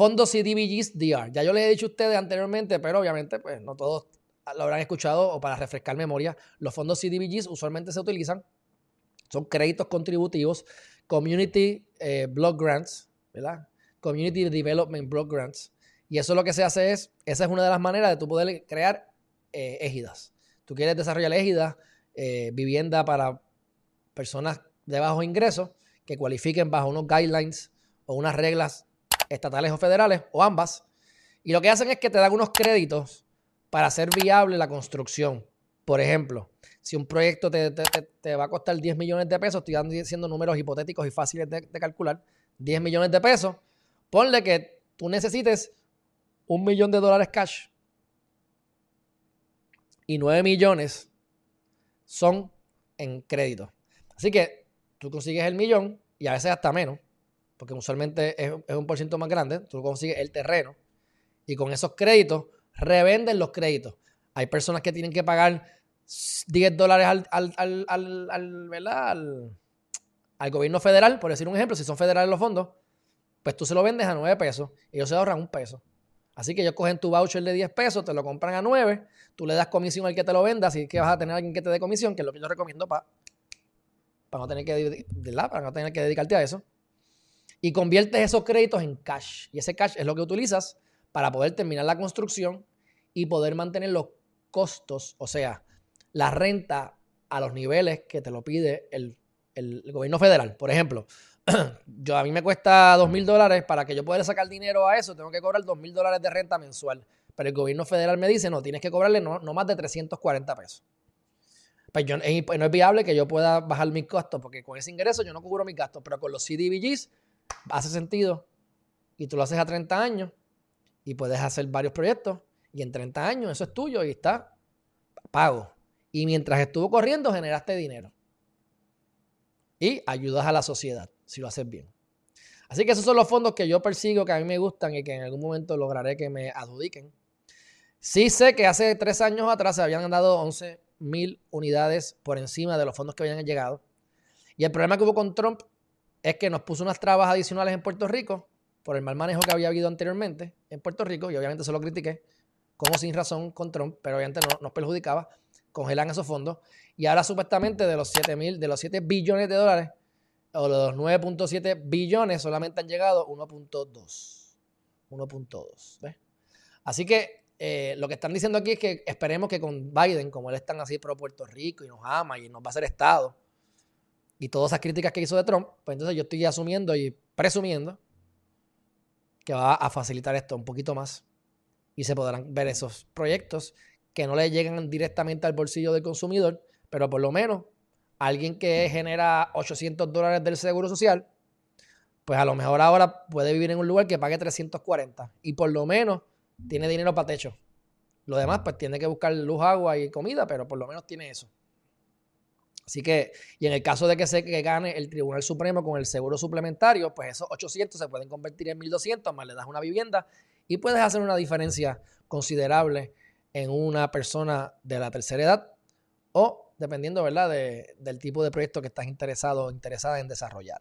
fondos CDBGs DR. Ya yo les he dicho a ustedes anteriormente, pero obviamente pues no todos lo habrán escuchado o para refrescar memoria. Los fondos CDBGs usualmente se utilizan, son créditos contributivos, Community eh, Block Grants, ¿verdad? Community Development Block Grants. Y eso lo que se hace es, esa es una de las maneras de tú poder crear eh, égidas. Tú quieres desarrollar égidas, eh, vivienda para personas de bajo ingreso que cualifiquen bajo unos guidelines o unas reglas estatales o federales, o ambas. Y lo que hacen es que te dan unos créditos para hacer viable la construcción. Por ejemplo, si un proyecto te, va a costar 10 millones de pesos, estoy diciendo números hipotéticos y fáciles de, de calcular, 10 millones de pesos, ponle que tú necesites un millón de dólares cash y 9 millones son en crédito. Así que tú consigues el millón y a veces hasta menos, porque usualmente es, un por ciento más grande, tú consigues el terreno y con esos créditos revenden los créditos. Hay personas que tienen que pagar 10 dólares al, al, al, al, al gobierno federal, por decir un ejemplo, si son federales los fondos, pues tú se lo vendes a 9 pesos y ellos se ahorran un peso. Así que ellos cogen tu voucher de 10 pesos, te lo compran a 9, tú le das comisión al que te lo venda, así que vas a tener a alguien que te dé comisión, que es lo que yo recomiendo para no, tener que, para no tener que dedicarte a eso. Y conviertes esos créditos en cash. Y ese cash es lo que utilizas para poder terminar la construcción y poder mantener los costos, o sea, la renta a los niveles que te lo pide el, el gobierno federal. Por ejemplo, yo a mí me cuesta dos mil dólares para que yo pueda sacar dinero a eso, tengo que cobrar dos mil dólares de renta mensual. Pero el gobierno federal me dice, no, tienes que cobrarle no, más de 340 pesos. Pues, yo, no es viable que yo pueda bajar mis costos, porque con ese ingreso yo no cubro mis gastos, pero con los CDBGs hace sentido. Y tú lo haces a 30 años y puedes hacer varios proyectos y en 30 años eso es tuyo y está pago. Y mientras estuvo corriendo generaste dinero. Y ayudas a la sociedad si lo haces bien. Así que esos son los fondos que yo persigo, que a mí me gustan y que en algún momento lograré que me adjudiquen. Sí sé que hace tres años atrás se habían dado 11 mil unidades por encima de los fondos que habían llegado. Y el problema que hubo con Trump es que nos puso unas trabas adicionales en Puerto Rico por el mal manejo que había habido anteriormente en Puerto Rico, y obviamente se lo critiqué, como sin razón con Trump, pero obviamente no nos perjudicaba, congelan esos fondos, y ahora supuestamente de los 7 mil, de los 7 billones de dólares o los 9.7 billones solamente han llegado 1.2. 1.2. Así que eh, lo que están diciendo aquí es que esperemos que con Biden, como él es tan así pro Puerto Rico y nos ama y nos va a hacer Estado, y todas esas críticas que hizo de Trump, pues entonces yo estoy asumiendo y presumiendo que va a facilitar esto un poquito más y se podrán ver esos proyectos que no le llegan directamente al bolsillo del consumidor, pero por lo menos alguien que genera 800 dólares del seguro social, pues a lo mejor ahora puede vivir en un lugar que pague 340 y por lo menos tiene dinero para techo. Lo demás, pues tiene que buscar luz, agua y comida, pero por lo menos tiene eso. Así que, y en el caso de que se que gane el Tribunal Supremo con el seguro suplementario, pues esos 800 se pueden convertir en 1200, más le das una vivienda y puedes hacer una diferencia considerable en una persona de la tercera edad o dependiendo, ¿verdad?, de, del tipo de proyecto que estás interesado o interesada en desarrollar.